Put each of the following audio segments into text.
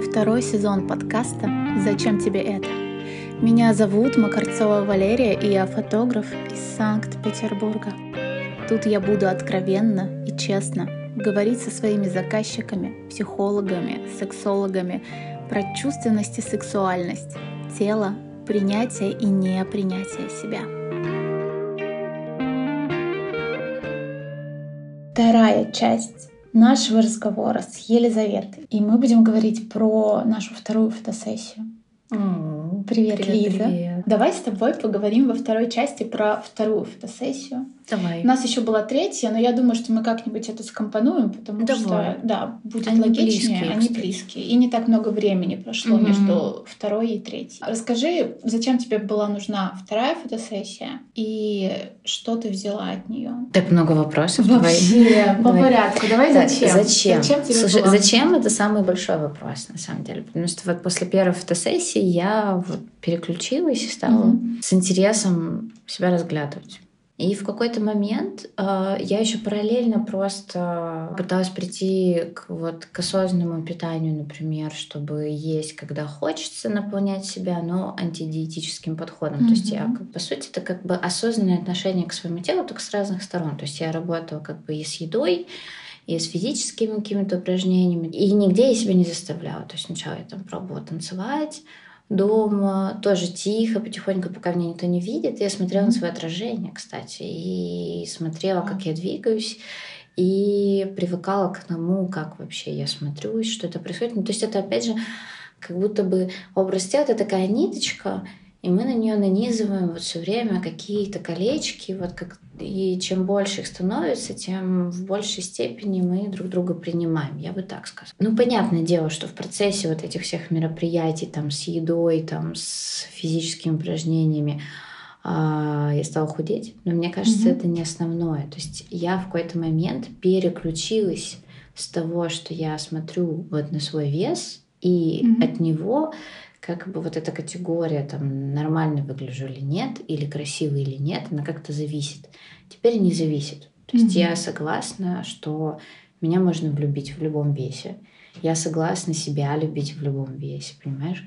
Это второй сезон подкаста «Зачем тебе это?». Меня зовут Макарцова Валерия, и я фотограф из Санкт-Петербурга. Тут я буду откровенно и честно говорить со своими заказчиками, психологами, сексологами про чувственность и сексуальность, тело, принятие и непринятие себя. Вторая часть нашего разговора с Елизаветой. И мы будем говорить про нашу вторую фотосессию. М, Привет, Привет, Лиза. привет. Давай с тобой поговорим во второй части про вторую фотосессию. Давай. У нас еще была третья, но я думаю, что мы как-нибудь это скомпонуем, потому Давай. что, да, будет Они логичнее, близкие, они кстати. близкие. И не так много времени прошло Мгм. между второй и третьей. Расскажи, зачем тебе была нужна вторая фотосессия и что ты взяла от нее? Так много вопросов. Вообще, по Давай. порядку. Давай зачем? Зачем? Зачем тебе Слушай, была? зачем это самый большой вопрос, на самом деле. Потому что вот после первой фотосессии я вот переключилась стала Мгм. с интересом себя разглядывать. И в какой-то момент э, я еще параллельно просто пыталась прийти к, вот, к осознанному питанию, например, чтобы есть, когда хочется наполнять себя, но антидиетическим подходом. То есть я, по сути, это как бы осознанное отношение к своему телу, только с разных сторон. То есть я работала как бы и с едой, и с физическими какими-то упражнениями. И нигде я себя не заставляла. То есть сначала я там пробовала танцевать дома, тоже тихо, потихоньку, пока меня никто не видит. Я смотрела на свое отражение, кстати, и смотрела, как я двигаюсь, и привыкала к тому, как вообще я смотрюсь, что это происходит. Ну, то есть это, опять же, как будто бы образ тела — это такая ниточка, и мы на нее нанизываем вот все время какие-то колечки, вот как и чем больше их становится, тем в большей степени мы друг друга принимаем, я бы так сказала. Ну, понятное дело, что в процессе вот этих всех мероприятий, там, с едой, там, с физическими упражнениями, а, я стала худеть, но мне кажется, Мгм. это не основное. То есть я в какой-то момент переключилась с того, что я смотрю вот на свой вес, и Мгм. от него как бы вот эта категория, там, нормально выгляжу или нет, или красиво или нет, она как-то зависит. Теперь не зависит. То есть Мгм. я согласна, что меня можно влюбить в любом весе. Я согласна себя любить в любом весе, понимаешь?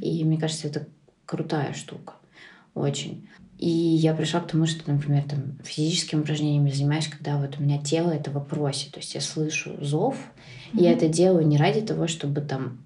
И мне кажется, это крутая штука. Очень. И я пришла к тому, что, например, там, физическими упражнениями занимаюсь, когда вот у меня тело этого просит. То есть я слышу зов, и я это делаю не ради того, чтобы там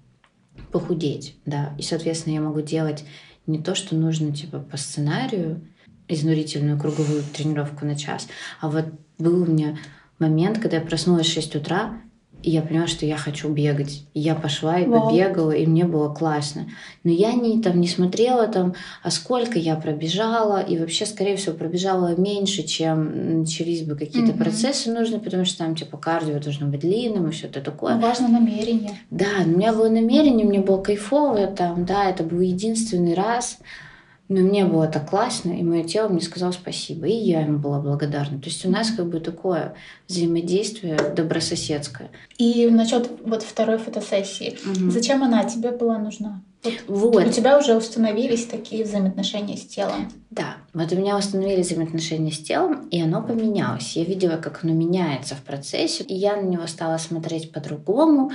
похудеть, да. И, соответственно, я могу делать не то, что нужно, типа, по сценарию, изнурительную круговую тренировку на час, а вот был у меня момент, когда я проснулась в 6 утра, и я поняла, что я хочу бегать. И я пошла и Вау. побегала, и мне было классно. Но я не, там, не смотрела, там, а сколько я пробежала, и вообще, скорее всего, пробежала меньше, чем начались бы какие-то Мгм. процессы нужны, потому что там, типа, кардио должно быть длинным и все это такое. Важно намерение. Да, у меня было намерение, мне было кайфово там, да, это был единственный раз, но мне было так классно, и мое тело мне сказало спасибо, и я ему была благодарна. То есть у нас как бы такое взаимодействие добрососедское. И насчет вот второй фотосессии. Мгм. Зачем она тебе была нужна? Вот Вот. У тебя уже установились такие взаимоотношения с телом. Да, вот у меня установились взаимоотношения с телом, и оно поменялось. Я видела, как оно меняется в процессе, и я на него стала смотреть по-другому.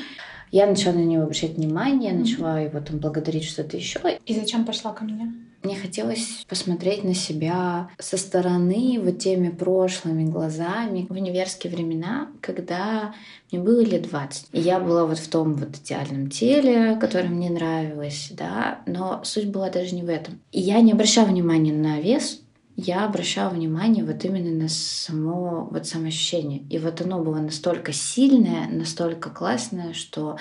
Я начала на него обращать внимание, Мгм. начала его там благодарить что-то еще. И зачем пошла ко мне? Мне хотелось посмотреть на себя со стороны, вот теми прошлыми глазами в универские времена, когда мне было лет 20. И я была вот в том вот идеальном теле, которое мне нравилось, да, но суть была даже не в этом. И я не обращала внимания на вес, я обращала внимание вот именно на само вот самоощущение. И вот оно было настолько сильное, настолько классное, что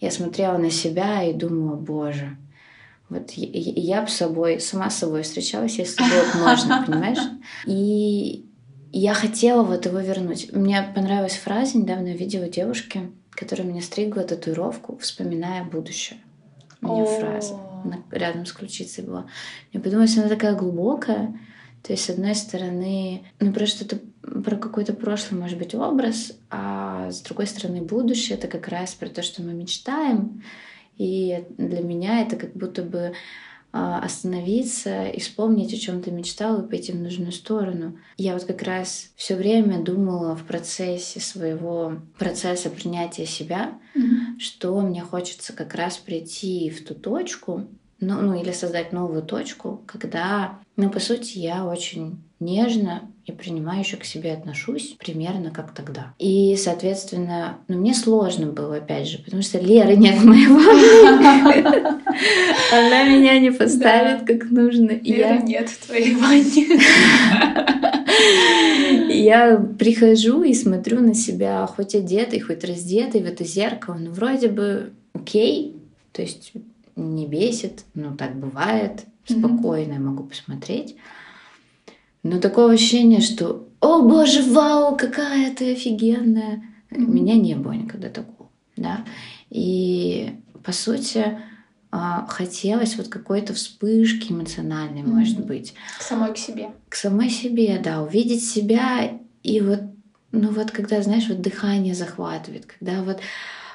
я смотрела на себя и думала, боже, вот я, я бы с собой, сама с собой встречалась, если вот можно, понимаешь? И я хотела вот его вернуть. Мне понравилась фраза, недавно я видела девушки, которая мне стригла татуировку, вспоминая будущее. У нее фраза рядом с ключицей была. Мне подумалось, она такая глубокая. То есть, с одной стороны, ну просто это про какой-то прошлый, может быть, образ, а с другой стороны, будущее — это как раз про то, что мы мечтаем. И для меня это как будто бы а, остановиться и вспомнить, о чем ты мечтал, и пойти в нужную сторону. Я вот как раз все время думала в процессе своего процесса принятия себя, Мгм. что мне хочется как раз прийти в ту точку, ну, ну или создать новую точку, когда, ну, по сути, я очень нежно и принимающе к себе отношусь примерно как тогда. И, соответственно, ну, мне сложно было, опять же, потому что Леры нет в ванне. Она меня не поставит как нужно. Леры нет в твоей ванне. Я прихожу и смотрю на себя, хоть одетый, хоть раздетый в это зеркало, ну вроде бы окей, то есть не бесит, ну так бывает, спокойно я могу посмотреть. Но такого ощущения, что «О, боже, вау, какая ты офигенная!» У меня не было никогда такого, да. И, по сути, а, хотелось вот какой-то вспышки эмоциональной, mm-hmm. может быть. К самой к себе. К самой себе, да, увидеть себя и вот, ну вот когда, знаешь, вот дыхание захватывает, когда вот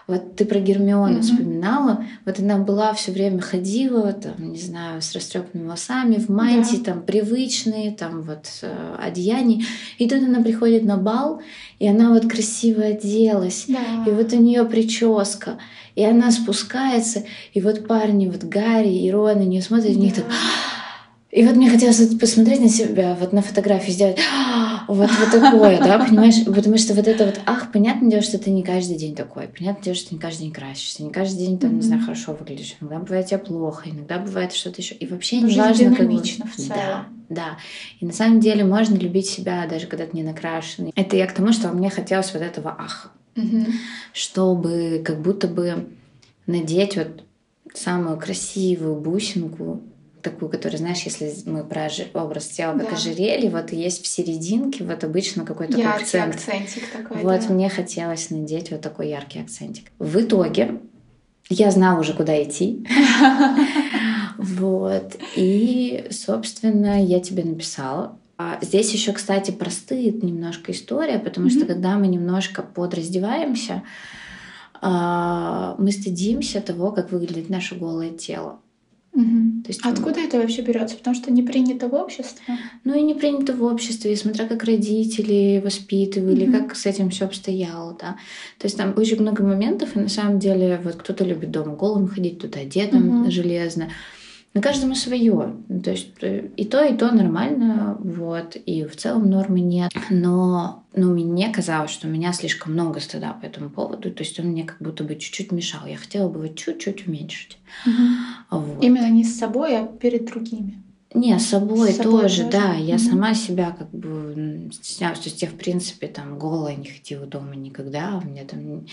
вот ты про Гермиону mm-hmm. вспоминала. Вот она была все время ходила, там, не знаю, с растрепанными волосами, в мантии, да. там, привычные, там, вот, э, одеяния. И тут она приходит на бал, и она вот красиво оделась. Да. И вот у нее прическа. И она спускается, и вот парни, вот Гарри и Рон на нее смотрят, да. и них так и вот мне хотелось посмотреть на себя, вот на фотографии сделать вот, вот такое, да, понимаешь? Потому что вот это вот, ах, понятное дело, что ты не каждый день такой, понятное дело, что ты не каждый день красишься, не каждый день там, mm-hmm. не знаю, хорошо выглядишь, иногда бывает тебе плохо, иногда бывает что-то еще, и вообще не важно, как бы... в целом. Да, да. И на самом деле можно любить себя, даже когда ты не накрашенный. Это я к тому, что мне хотелось вот этого ах, mm-hmm. чтобы как будто бы надеть вот самую красивую бусинку такую, которую, знаешь, если мы про образ тела как да. ожерелье, вот есть в серединке вот обычно какой-то яркий акцент. акцентик такой. Вот да. мне хотелось надеть вот такой яркий акцентик. В итоге я знала уже, куда идти. Вот. И, собственно, я тебе написала. А здесь еще, кстати, простые немножко история, потому что когда мы немножко подраздеваемся, а, мы стыдимся того, как выглядит наше голое тело. Угу. То есть, Откуда это вообще берется? Потому что не принято в обществе? Ну и не принято в обществе, смотря как родители воспитывали, угу. как с этим все обстояло, да. То есть там очень много моментов, и на самом деле вот кто-то любит дома голым ходить, кто-то одетым угу. железно. На каждому свое. То есть э, и то, и то нормально, вот, и в целом нормы нет. Но ну, мне казалось, что у меня слишком много стыда по этому поводу, то есть он мне как будто бы чуть-чуть мешал. Я хотела бы его чуть-чуть уменьшить. Угу. Вот. Именно не с собой, а перед другими. Не, с собой, с собой тоже, тоже, да. Я угу. сама себя как бы стеснялась. То есть я, в принципе, там голая не ходила дома никогда. У меня там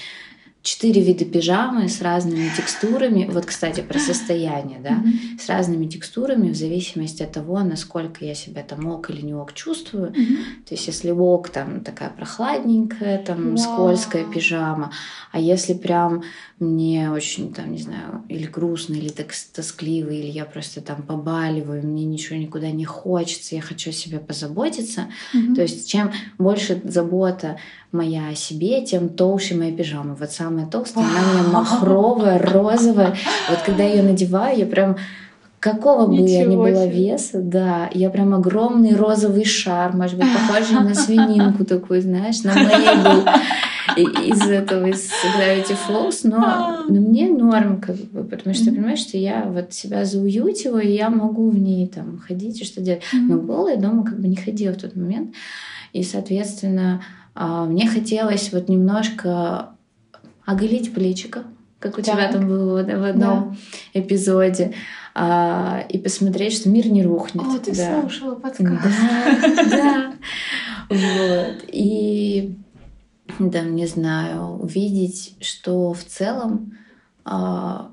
четыре вида пижамы с разными текстурами. Вот, кстати, про состояние, да, mm-hmm. с разными текстурами в зависимости от того, насколько я себя там ок или не ок чувствую. Mm-hmm. То есть, если ок, там такая прохладненькая, там wow. скользкая пижама, а если прям мне очень, там, не знаю, или грустно, или так тоскливо, или я просто там побаливаю, мне ничего никуда не хочется, я хочу о себе позаботиться. Mm-hmm. То есть, чем больше забота моя о себе, тем толще моя пижама. Вот самая толстая, она у меня махровая, розовая. Вот когда я ее надеваю, я прям какого бы я ни была веса, да, я прям огромный розовый шар, может быть, похожий на свининку такую, знаешь, на моей был из этого, из Gravity Falls, но, но мне норм, как бы, потому что, понимаешь, что я вот себя зауютила, и я могу в ней там ходить и что делать. Но голая дома как бы не ходила в тот момент. И, соответственно, а, мне хотелось вот немножко оголить плечико, как у так. тебя там было в одном да. эпизоде, а, и посмотреть, что мир не рухнет. О, ты да. слушала подкаст. Да, да. Вот. И да, не знаю, увидеть, что в целом а,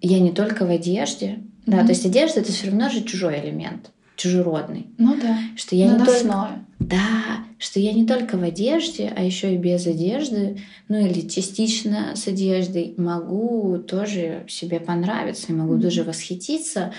я не только в одежде, да, то есть одежда это все равно же чужой элемент чужеродный. Ну да. Что я не только, да, что я не только в одежде, а еще и без одежды, ну или частично с одеждой могу тоже себе понравиться, могу mm-hmm. даже восхититься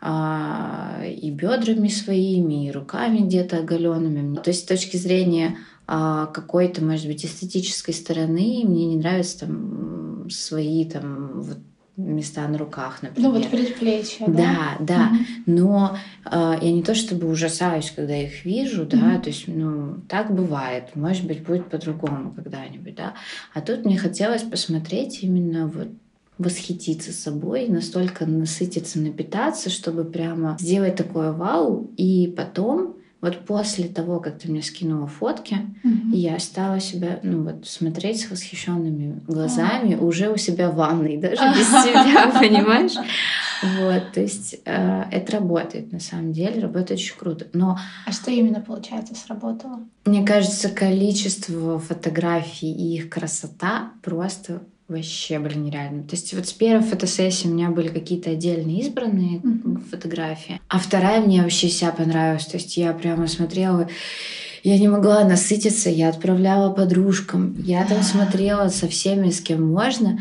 а, и бедрами своими, и руками где-то оголенными. То есть с точки зрения а, какой-то, может быть, эстетической стороны мне не нравятся там свои там вот места на руках, например. Ну вот предплечья, да? Да, да. Угу. Но э, я не то чтобы ужасаюсь, когда их вижу, да, угу. то есть, ну, так бывает. Может быть, будет по-другому когда-нибудь, да. А тут мне хотелось посмотреть именно вот восхититься собой, настолько насытиться, напитаться, чтобы прямо сделать такое вау, и потом вот после того, как ты мне скинула фотки, mm-hmm. я стала себя, ну вот, смотреть с восхищенными глазами oh. уже у себя в ванной, даже без себя, понимаешь? Вот, то есть э, это работает на самом деле, работает очень круто. Но а что именно получается сработало? Мне кажется, количество фотографий и их красота просто Вообще, блин, нереально. То есть вот с первой фотосессии у меня были какие-то отдельные избранные mm-hmm. фотографии, а вторая мне вообще вся понравилась. То есть я прямо смотрела, я не могла насытиться, я отправляла подружкам, я там смотрела со всеми, с кем можно.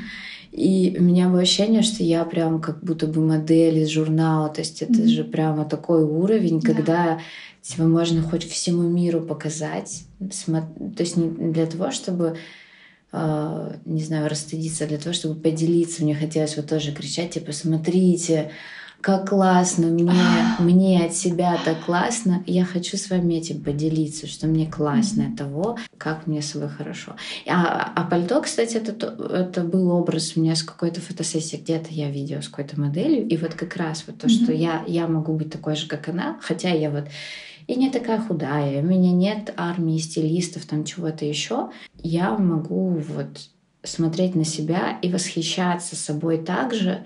И у меня было ощущение, что я прям как будто бы модель из журнала. То есть это mm-hmm. же прямо такой уровень, yeah. когда тебя можно хоть всему миру показать. То есть не для того, чтобы не знаю, расстыдиться для того, чтобы поделиться. Мне хотелось вот тоже кричать, типа, смотрите, как классно, мне, мне от себя так классно, я хочу с вами этим поделиться, что мне классно mm-hmm. того, как мне с собой хорошо. А, а пальто, кстати, это, это был образ у меня с какой-то фотосессии, где-то я видела с какой-то моделью, и вот как раз вот то, mm-hmm. что я, я могу быть такой же, как она, хотя я вот и не такая худая, у меня нет армии стилистов, там чего-то еще, я могу вот смотреть на себя и восхищаться собой так же,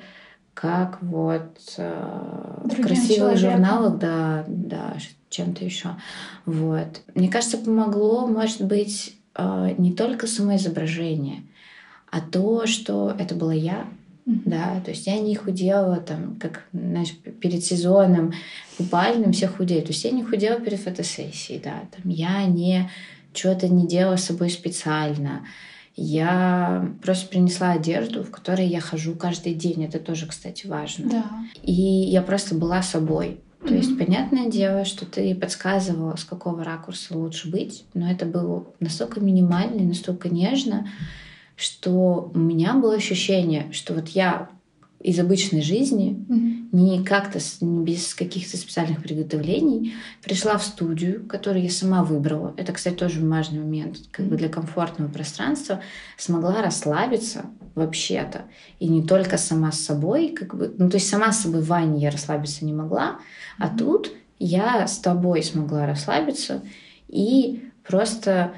как вот э, в красивых человеком. журналах, да, да, чем-то еще. Вот. Мне кажется, помогло, может быть, э, не только само изображение, а то, что это была я, да, то есть я не худела там, как, знаешь, перед сезоном купальным все худеют, то есть я не худела перед фотосессией, да, там я не что-то не делала с собой специально, я просто принесла одежду, в которой я хожу каждый день. Это тоже, кстати, важно. Да. И я просто была собой. То mm-hmm. есть, понятное дело, что ты подсказывала, с какого ракурса лучше быть, но это было настолько минимально, настолько нежно, что у меня было ощущение, что вот я из обычной жизни, mm-hmm. не как-то без каких-то специальных приготовлений, пришла в студию, которую я сама выбрала. Это, кстати, тоже важный момент, как mm-hmm. бы для комфортного пространства, смогла расслабиться вообще-то. И не только сама с собой, как бы, ну то есть сама с собой в ванне я расслабиться не могла, mm-hmm. а тут я с тобой смогла расслабиться и просто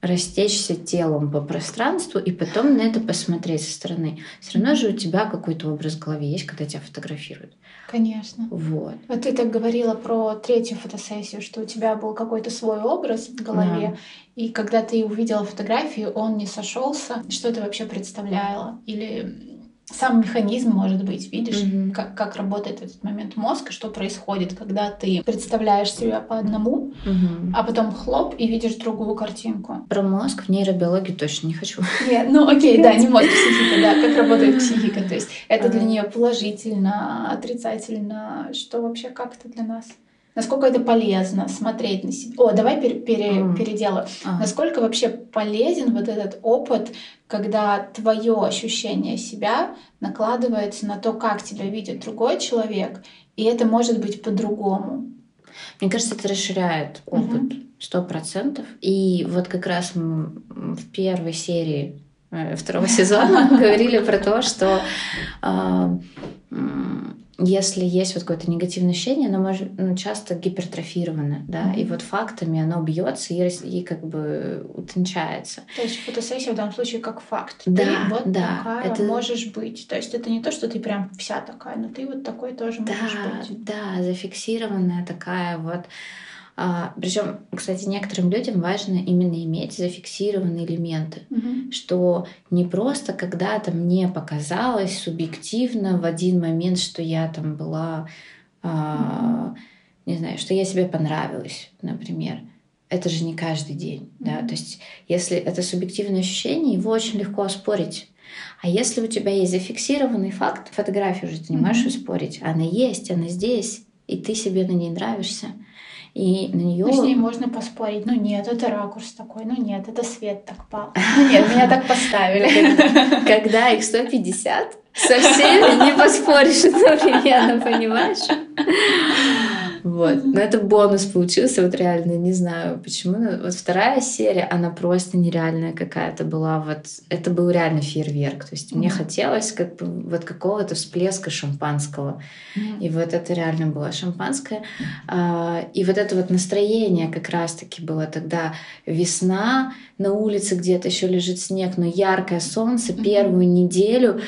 растечься телом по пространству и потом на это посмотреть со стороны. Все равно же у тебя какой-то образ в голове есть, когда тебя фотографируют. Конечно. Вот. Вот ты так говорила про третью фотосессию, что у тебя был какой-то свой образ в голове, да. и когда ты увидела фотографию, он не сошелся. Что ты вообще представляла? Или сам механизм, может быть, видишь, mm-hmm. как, как работает в этот момент мозг, и что происходит, когда ты представляешь себя по одному, mm-hmm. а потом хлоп и видишь другую картинку. Про мозг в нейробиологии точно не хочу. Нет, ну окей, да, не мозг, психика, да, как работает психика, то есть это для нее положительно, отрицательно, что вообще как это для нас? Насколько это полезно смотреть на себя? О, давай пере, пере, mm. переделаю. А. Насколько вообще полезен вот этот опыт, когда твое ощущение себя накладывается на то, как тебя видит другой человек, и это может быть по-другому? Мне кажется, это расширяет опыт сто процентов. И вот как раз в первой серии э, второго сезона говорили про то, что а, если есть вот какое-то негативное ощущение, оно может ну, часто гипертрофировано, да, mm-hmm. и вот фактами оно бьется и, и как бы утончается. То есть фотосессия в данном случае как факт. Да, ты вот да. такая это... можешь быть. То есть это не то, что ты прям вся такая, но ты вот такой тоже да, можешь быть. Да, зафиксированная такая вот причем, кстати, некоторым людям важно именно иметь зафиксированные элементы, угу. что не просто когда-то мне показалось субъективно в один момент, что я там была, а, не знаю, что я себе понравилась, например. Это же не каждый день, да. То есть, если это субъективное ощущение, его очень легко оспорить. А если у тебя есть зафиксированный факт, фотографию уже ты не можешь mm-hmm. оспорить, она есть, она здесь, и ты себе на ней нравишься И на нее... Ну, с ней можно поспорить. Ну нет, это ракурс такой. Ну нет, это свет так пал. Ну нет, меня так поставили. Когда их 150, со всеми не поспоришь одновременно, понимаешь? Вот. Но это бонус получился, вот реально, не знаю почему. Но вот вторая серия, она просто нереальная какая-то была. Вот это был реально фейерверк. То есть мне хотелось как бы вот какого-то всплеска шампанского. И вот это реально было шампанское. А, и вот это вот настроение как раз-таки было тогда весна, на улице где-то еще лежит снег, но яркое солнце первую неделю.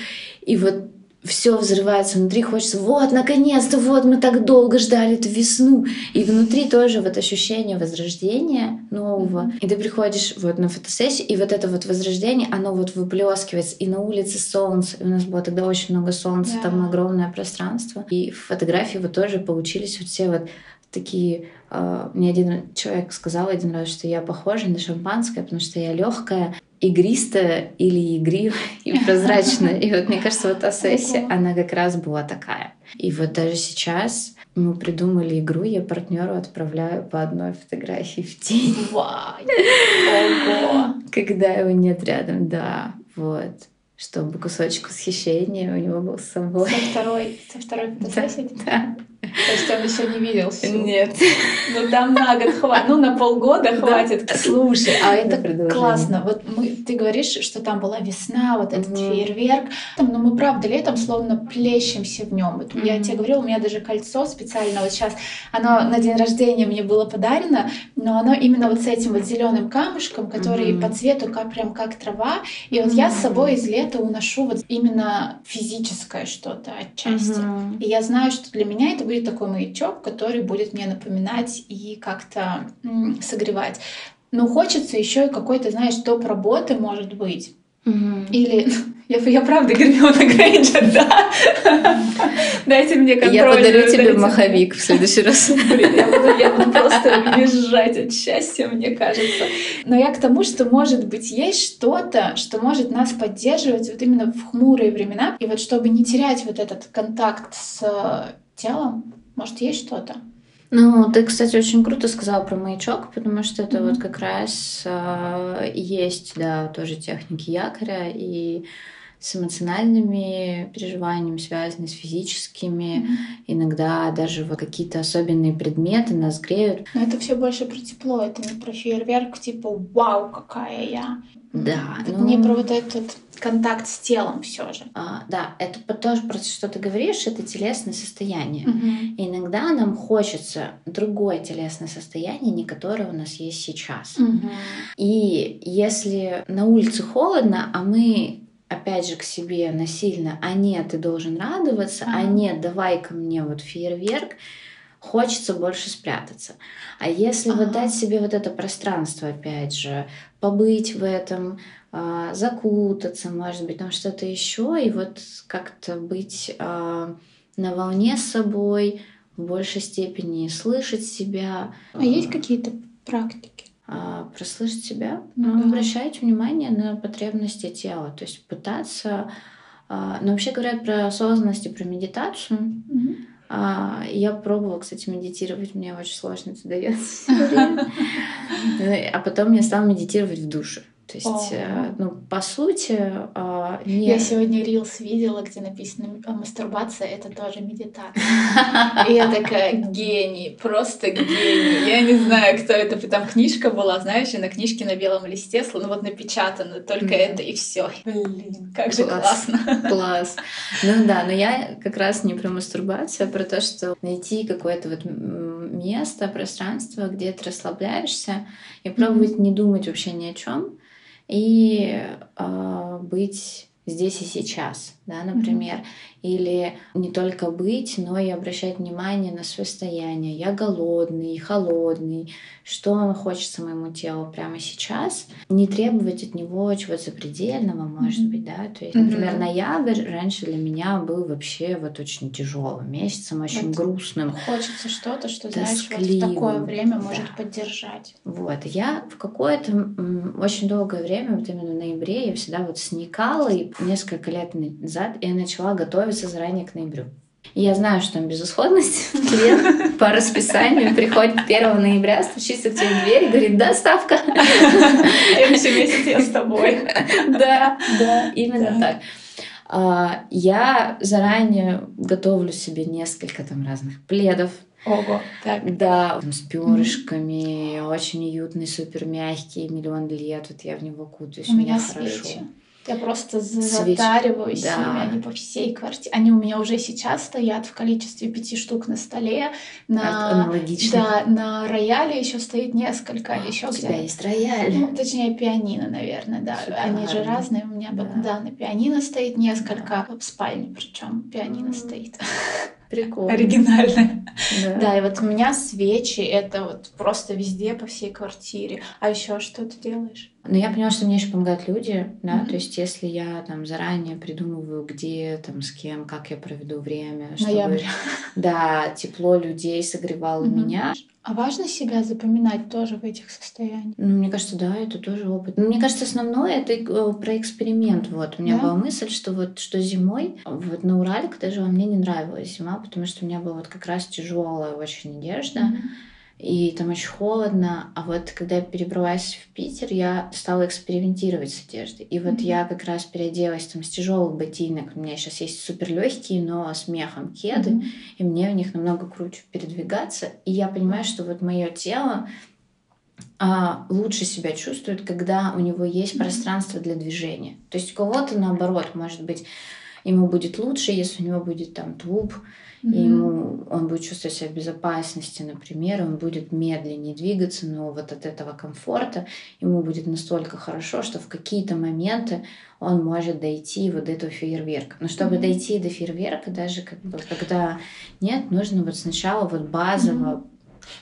И вот все взрывается внутри, хочется, вот, наконец-то, вот, мы так долго ждали эту весну. И внутри тоже вот ощущение возрождения нового. Mm-hmm. И ты приходишь вот на фотосессию, и вот это вот возрождение, оно вот выплескивается, и на улице солнце, и у нас было тогда очень много солнца, yeah. там огромное пространство. И фотографии вот тоже получились вот все вот такие... Э, мне один человек сказал один раз, что я похожа на шампанское, потому что я легкая, игристая или игривая и прозрачная. И вот мне кажется, вот та сессия, она как раз была такая. И вот даже сейчас мы придумали игру, я партнеру отправляю по одной фотографии в день. Ого! Когда его нет рядом, да, вот чтобы кусочек восхищения у него был с собой. Со второй, со второй фотосессии? Да. То есть он еще не видел всю? Нет. Ну там на год хватит, ну на полгода хватит. Слушай, а это классно. Вот мы, ты говоришь, что там была весна, вот этот фейерверк. Но ну, мы правда летом словно плещемся в нем. Вот Я тебе говорила, у меня даже кольцо специально вот сейчас, оно на день рождения мне было подарено, но оно именно вот с этим вот зеленым камушком, который по цвету как прям как трава. И вот я с собой из лета уношу вот именно физическое что-то отчасти. И я знаю, что для меня это будет будет такой маячок, который будет мне напоминать и как-то согревать. Но хочется еще и какой-то, знаешь, топ работы, может быть. Угу. Или я, я правда Гермиона Грейнджер, да? Дайте мне контроль. Я подарю тебе маховик в следующий раз. Блин, я буду, я буду просто визжать от счастья, мне кажется. Но я к тому, что, может быть, есть что-то, что может нас поддерживать вот именно в хмурые времена. И вот чтобы не терять вот этот контакт с телом? Может, есть что-то? Ну, ты, кстати, очень круто сказала про маячок, потому что это mm-hmm. вот как раз э, есть, да, тоже техники якоря и с эмоциональными переживаниями связаны, с физическими. Mm-hmm. Иногда даже вот какие-то особенные предметы нас греют. Но это все больше про тепло, это не про фейерверк, типа «Вау, какая я!» Да. Это ну... не про вот этот контакт с телом все же. А, да, это тоже про что ты говоришь, это телесное состояние. Угу. иногда нам хочется другое телесное состояние, не которое у нас есть сейчас. Угу. И если на улице холодно, а мы опять же к себе насильно, а нет, ты должен радоваться, а, а нет, давай ко мне вот фейерверк, хочется больше спрятаться. А если а вот дать себе вот это пространство, опять же, побыть в этом, а, закутаться, может быть, там что-то еще, и вот как-то быть а, на волне с собой, в большей степени слышать себя. А есть какие-то практики? Прослышать себя, ну, да. обращать внимание на потребности тела, то есть пытаться. но ну, вообще говорят про осознанность и про медитацию. Угу. Я пробовала, кстати, медитировать, мне очень сложно это дается. А потом я стала медитировать в душе. То есть, э, ну, по сути, э, не... Я сегодня рилс видела, где написано «А «мастурбация — это тоже медитация». И я такая, гений, просто гений. Я не знаю, кто это, там книжка была, знаешь, и на книжке на белом листе, ну вот напечатано только это и все. Блин, как же классно. Класс. Ну да, но я как раз не про мастурбацию, а про то, что найти какое-то вот место, пространство, где ты расслабляешься, и пробовать не думать вообще ни о чем, и э, быть здесь и сейчас, да, например, mm-hmm. или не только быть, но и обращать внимание на свое состояние. Я голодный, холодный, что хочется моему телу прямо сейчас. Не требовать от него чего-то запредельного, может mm-hmm. быть, да. То есть, например, mm-hmm. ноябрь раньше для меня был вообще вот очень тяжелым месяцем, очень вот грустным. Хочется что-то, что знаешь, вот в такое время может да. поддержать. Вот, я в какое-то очень долгое время, вот именно в ноябре, я всегда вот сникала и несколько лет назад я начала готовиться заранее к ноябрю. Я знаю, что там безысходность. Клиент по расписанию приходит 1 ноября, стучится к тебе в дверь и говорит, доставка. Следующий месяц я с тобой. Да, да, именно так. А, я заранее готовлю себе несколько там разных пледов, Ого, так. Да, с перышками, mm-hmm. очень уютный, супер мягкий, миллион лет. Вот я в него кутаюсь, у меня хорошо. Свечи. Я просто затариваюсь да. ими, они по всей квартире. Они у меня уже сейчас стоят в количестве пяти штук на столе. На, Аналогично. Да, на рояле еще стоит несколько. А, еще у тебя есть рояль. Ну, точнее, пианино, наверное, да. Шикарно. Они же разные. У меня, да, да на пианино стоит несколько. Да. В спальне причем пианино mm. стоит. Прикольно. Оригинальная. Да. да, и вот у меня свечи это вот просто везде по всей квартире. А еще что ты делаешь? Ну, я поняла, что мне еще помогают люди, да, mm-hmm. то есть если я там заранее придумываю, где, там, с кем, как я проведу время, чтобы, Ноябрь. да, тепло людей согревало mm-hmm. меня. А важно себя запоминать тоже в этих состояниях? Ну, мне кажется, да, это тоже опыт. Но мне кажется, основное это э, про эксперимент. Вот у меня да? была мысль, что вот что зимой, вот на Урале, когда жила, мне не нравилась зима, потому что у меня была вот как раз тяжелая очень одежда. Mm-hmm и там очень холодно. А вот когда я перебралась в Питер, я стала экспериментировать с одеждой. И вот mm-hmm. я как раз переоделась там с тяжелых ботинок. У меня сейчас есть супер легкие, но с мехом кеды, mm-hmm. и мне в них намного круче передвигаться. И я понимаю, что вот мое тело а, лучше себя чувствует, когда у него есть mm-hmm. пространство для движения. То есть у кого-то наоборот, может быть, ему будет лучше, если у него будет там тулуп, Mm-hmm. И ему он будет чувствовать себя в безопасности, например, он будет медленнее двигаться, но вот от этого комфорта ему будет настолько хорошо, что в какие-то моменты он может дойти вот до этого фейерверка. Но чтобы mm-hmm. дойти до фейерверка, даже как бы, когда нет, нужно вот сначала вот базово mm-hmm.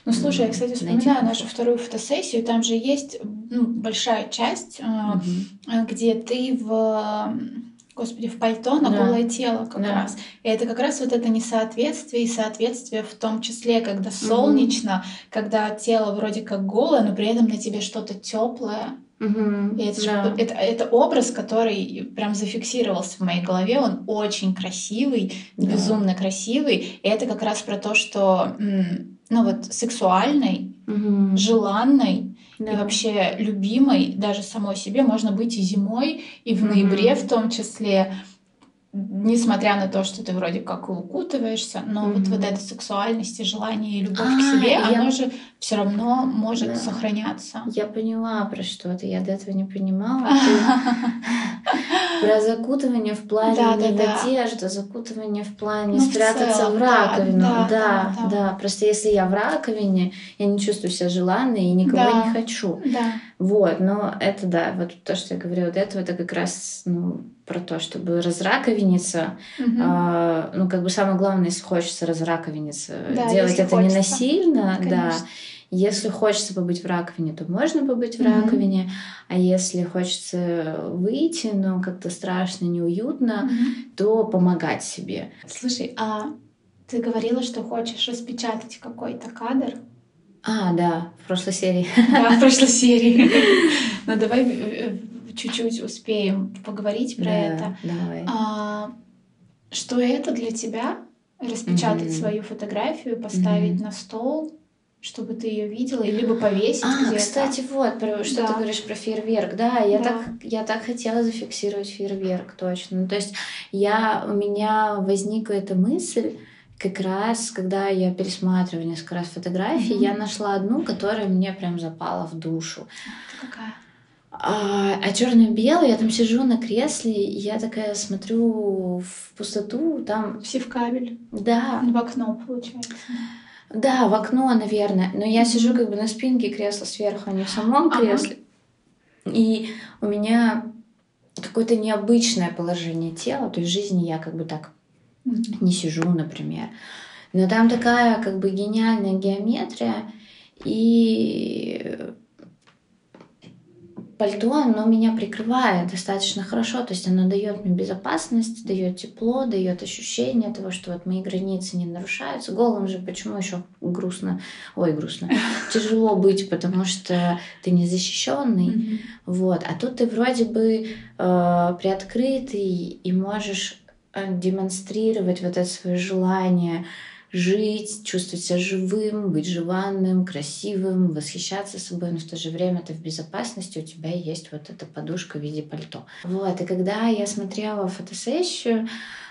Ну, слушай, я, кстати, вспоминаю нашу вторую фотосессию, там же есть ну, большая часть, mm-hmm. где ты в господи, в пальто на да. голое тело как да. раз. И это как раз вот это несоответствие и соответствие в том числе, когда солнечно, угу. когда тело вроде как голое, но при этом на тебе что-то теплое. Угу, и это, да. это, это образ, который прям зафиксировался в моей голове. Он очень красивый, да. безумно красивый. И это как раз про то, что ну вот сексуальной, угу. желанной да. и вообще любимой даже самой себе можно быть и зимой, и в ноябре в том числе несмотря на то, что ты вроде как укутываешься, но mm-hmm. вот, вот эта сексуальность и желание и любовь а, к себе, я... оно же все равно может да. сохраняться. Я поняла про что-то, я до этого не понимала. Про закутывание в плане да, не да, в одежду, закутывание в плане ну, спрятаться в, целом, в раковину. Да, да, да, да. Просто если я в раковине, я не чувствую себя желанной и никого да. не хочу. Да. Вот, но это да, вот то, что я говорила до этого, это как раз ну, про то, чтобы разраковиниться. Угу. А, ну, как бы самое главное, если хочется разраковиниться, да, делать это хочется. не насильно, Конечно. да. Если хочется побыть в раковине, то можно побыть в mm-hmm. раковине, а если хочется выйти, но как-то страшно, неуютно, mm-hmm. то помогать себе. Слушай, а ты говорила, что хочешь распечатать какой-то кадр? А, да, в прошлой серии. Да, в прошлой серии. Ну давай э, э, чуть-чуть успеем поговорить про это. Давай. А, что это для тебя? Распечатать свою фотографию, поставить на стол, чтобы ты ее видела, и либо повесить а, где-то. кстати, вот, про, что да. ты говоришь про фейерверк. Да, я, да. Так, я так хотела зафиксировать фейерверк, точно. Ну, то есть я, у меня возникла эта мысль, как раз, когда я пересматривала несколько раз фотографии, mm-hmm. я нашла одну, которая мне прям запала в душу. Это какая? А, а черно-белый, я там сижу на кресле, и я такая смотрю в пустоту, там... Все в кабель. Да. В окно, получается. Да, в окно, наверное. Но я сижу как бы на спинке кресла сверху, а не в самом кресле. Ага. И у меня какое-то необычное положение тела. То есть в жизни я как бы так не сижу, например. Но там такая как бы гениальная геометрия. И пальто, оно меня прикрывает достаточно хорошо, то есть оно дает мне безопасность, дает тепло, дает ощущение того, что вот мои границы не нарушаются. Голым же почему еще грустно, ой, грустно, тяжело быть, потому что ты не защищенный, вот, а тут ты вроде бы э, приоткрытый и можешь демонстрировать вот это свое желание жить, чувствовать себя живым, быть желанным, красивым, восхищаться собой, но в то же время ты в безопасности, у тебя есть вот эта подушка в виде пальто. Вот, и когда я смотрела фотосессию,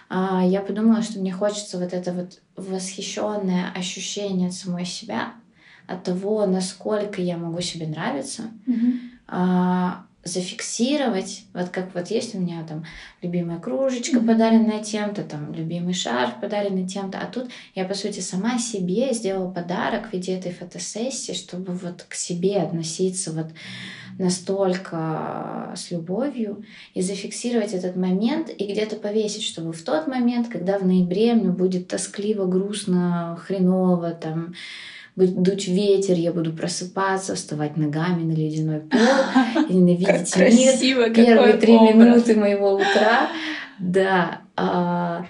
а, я подумала, что мне хочется вот это вот восхищенное ощущение от самой себя, от того, насколько я могу себе нравиться, mm-hmm зафиксировать, вот как вот есть у меня там любимая кружечка, mm-hmm. подаренная тем-то, там любимый шарф, подаренный тем-то, а тут я, по сути, сама себе сделала подарок в виде этой фотосессии, чтобы вот к себе относиться вот настолько с любовью и зафиксировать этот момент и где-то повесить, чтобы в тот момент, когда в ноябре мне будет тоскливо, грустно, хреново, там, будет дуть ветер, я буду просыпаться, вставать ногами на ледяной пол и ненавидеть мир первые три минуты моего утра. Да, а,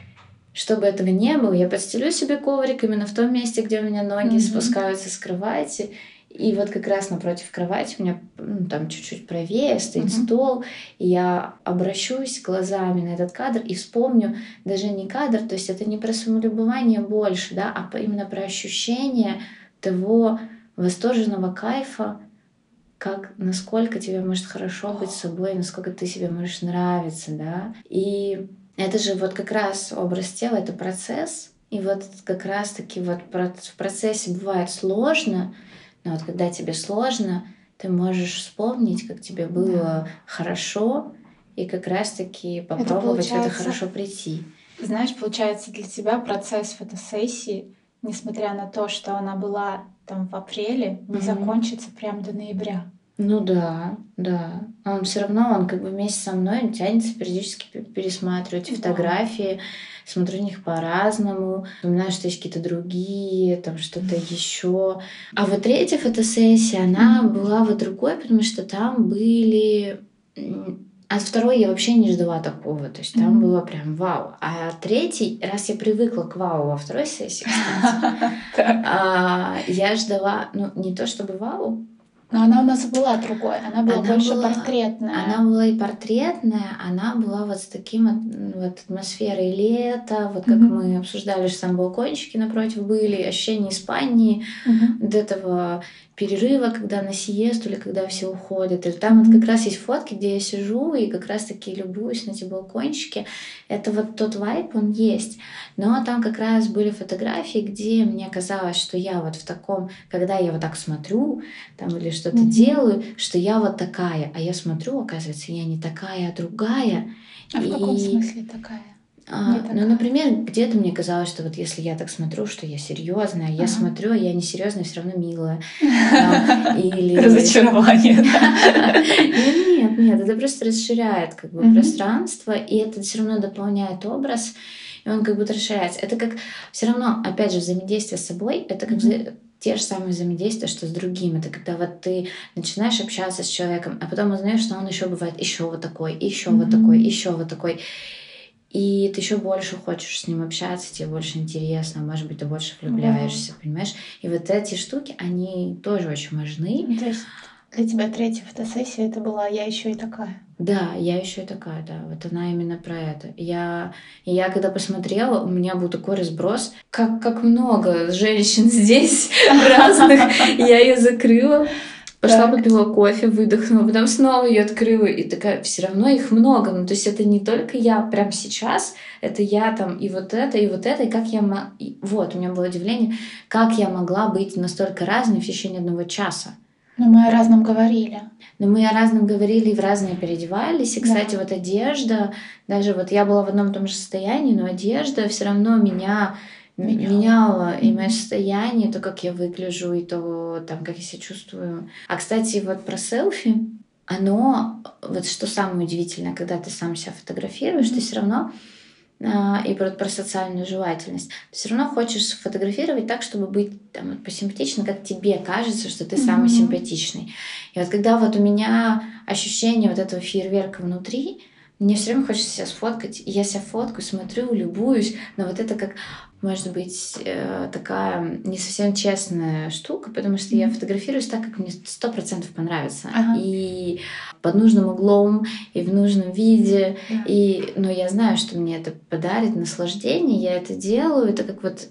чтобы этого не было, я подстелю себе коврик именно в том месте, где у меня ноги mm-hmm. спускаются с кровати. И вот как раз напротив кровати у меня ну, там чуть-чуть правее стоит mm-hmm. стол, и я обращусь глазами на этот кадр и вспомню даже не кадр, то есть это не про самолюбование больше, да, а именно про ощущение того восторженного кайфа, как насколько тебе может хорошо быть собой, насколько ты себе можешь нравиться, да. И это же вот как раз образ тела, это процесс. И вот как раз-таки вот в процессе бывает сложно, но вот когда тебе сложно, ты можешь вспомнить, как тебе было да. хорошо, и как раз-таки попробовать это это хорошо прийти. Знаешь, получается, для тебя процесс фотосессии несмотря на то, что она была там в апреле, не mm-hmm. закончится прям до ноября. Ну да, да. Он все равно, он как бы вместе со мной он тянется периодически пересматривать mm-hmm. фотографии, смотрю на них по-разному, вспоминаю, что есть какие-то другие, там что-то mm-hmm. еще. А вот третья фотосессия, она mm-hmm. была вот другой, потому что там были а второй я вообще не ждала такого. То есть там mm-hmm. было прям вау. А третий, раз я привыкла к вау во второй сессии, кстати, а, я ждала, ну, не то чтобы вау, но она у нас была другой, она была она больше была, портретная. Она была и портретная, она была вот с таким вот атмосферой лета, вот как mm-hmm. мы обсуждали, что там балкончики напротив были, ощущение Испании, mm-hmm. вот этого перерыва, когда на сиесту или когда все уходят. И там вот как раз есть фотки, где я сижу и как раз таки любуюсь на эти балкончики. Это вот тот вайп, он есть. Но там как раз были фотографии, где мне казалось, что я вот в таком, когда я вот так смотрю там или что-то mm-hmm. делаю, что я вот такая. А я смотрю, оказывается, я не такая, а другая. А и... в каком смысле такая? А, ну, например, где-то мне казалось, что вот если я так смотрю, что я серьезная, я смотрю, а я не серьезная, все равно милая. Или... Разочарование. Нет, нет, это просто расширяет как бы пространство, и это все равно дополняет образ, и он как будто расширяется. Это как все равно, опять же, взаимодействие с собой, это как те же самые взаимодействия, что с другим. Это когда вот ты начинаешь общаться с человеком, а потом узнаешь, что он еще бывает еще вот такой, еще вот такой, еще вот такой. И ты еще больше хочешь с ним общаться, тебе больше интересно, может быть, ты больше влюбляешься, да. понимаешь? И вот эти штуки, они тоже очень важны. Ну, то есть для тебя третья фотосессия это была я еще и такая. Да, я еще и такая, да. Вот она именно про это. Я, я когда посмотрела, у меня был такой разброс, как, как много женщин здесь разных. Я ее закрыла. Пошла так. попила кофе, выдохнула, потом снова ее открыла, и такая, все равно их много. Ну, то есть это не только я прям сейчас, это я там и вот это, и вот это, и как я... И вот, у меня было удивление, как я могла быть настолько разной в течение одного часа. Но мы о разном говорили. Но мы о разном говорили и в разные переодевались. И, кстати, да. вот одежда, даже вот я была в одном и том же состоянии, но одежда все равно меня меняла, меняла и мое состояние, то, как я выгляжу, и то, там, как я себя чувствую. А, кстати, вот про селфи, оно, вот что самое удивительное, когда ты сам себя фотографируешь, mm-hmm. ты все равно а, и про, про социальную желательность. Ты все равно хочешь сфотографировать так, чтобы быть там, посимпатичным, как тебе кажется, что ты самый mm-hmm. симпатичный. И вот когда вот у меня ощущение вот этого фейерверка внутри, мне все время хочется себя сфоткать. И я себя фоткаю, смотрю, любуюсь. Но вот это как, может быть, э, такая не совсем честная штука, потому что я фотографируюсь так, как мне сто процентов понравится. Ага. И под нужным углом, и в нужном виде. Да. И, но я знаю, что мне это подарит наслаждение. Я это делаю. Это как вот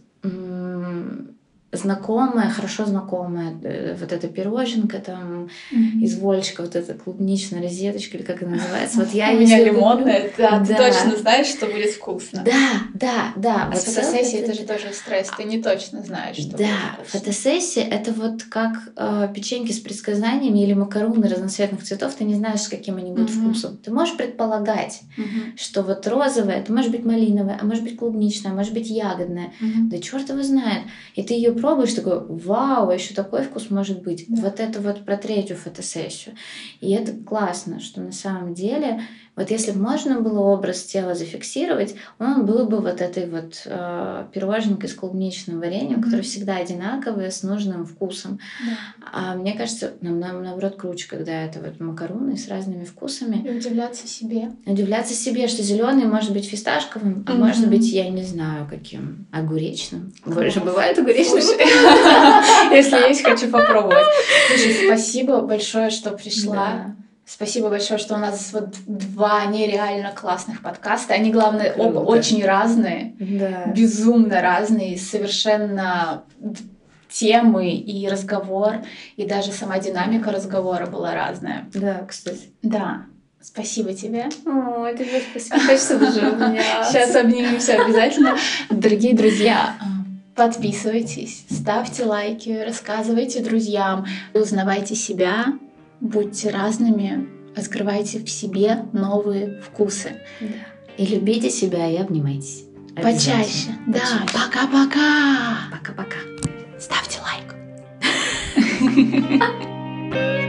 знакомая, хорошо знакомая э, вот эта пироженка там Мгм. из вольчика, вот эта клубничная розеточка, или как она называется. Вот я У меня лимонная, да, ты Да. точно знаешь, что будет вкусно. Да, да, да. А вот с фотосессией это же тоже стресс, ты не точно знаешь, что Да, фотосессия это вот как э, печеньки с предсказаниями или макароны разноцветных цветов. Ты не знаешь, с каким они будут Мгм. вкусом. Ты можешь предполагать, Мгм. что вот розовое, это может быть малиновое, а может быть клубничное, а может быть ягодное. Мгм. Да черт его знает. И ты ее пробуешь, такой, вау, а еще такой вкус может быть. Да. Вот это вот про третью фотосессию. И это классно, что на самом деле, вот если бы можно было образ тела зафиксировать, он был бы вот этой вот э, пироженкой с клубничным вареньем, Мгм. которые всегда одинаковые, с нужным вкусом. Да. А мне кажется, нам, нам наоборот круче, когда это вот макароны с разными вкусами. И удивляться себе. Удивляться себе, что зеленый может быть фисташковым, а Мгм. может быть, я не знаю, каким, огуречным. Больше бывает огуречным. Слушай, Если есть, хочу попробовать. Слушай, спасибо большое, что пришла. Спасибо большое, что у нас вот два нереально классных подкаста. Они, главное, оба Круто. очень разные, Да. безумно разные, совершенно темы и разговор, и даже сама динамика разговора была разная. Да, кстати. Да, спасибо тебе. Ой, тебе спасибо. Хочется даже обняться. Сейчас обнимемся обязательно. Дорогие друзья, подписывайтесь, ставьте лайки, рассказывайте друзьям, узнавайте себя, будьте разными, открывайте в себе новые вкусы. Да. И любите себя и обнимайтесь. Почаще. Да, пока-пока. Пока-пока. Ставьте лайк.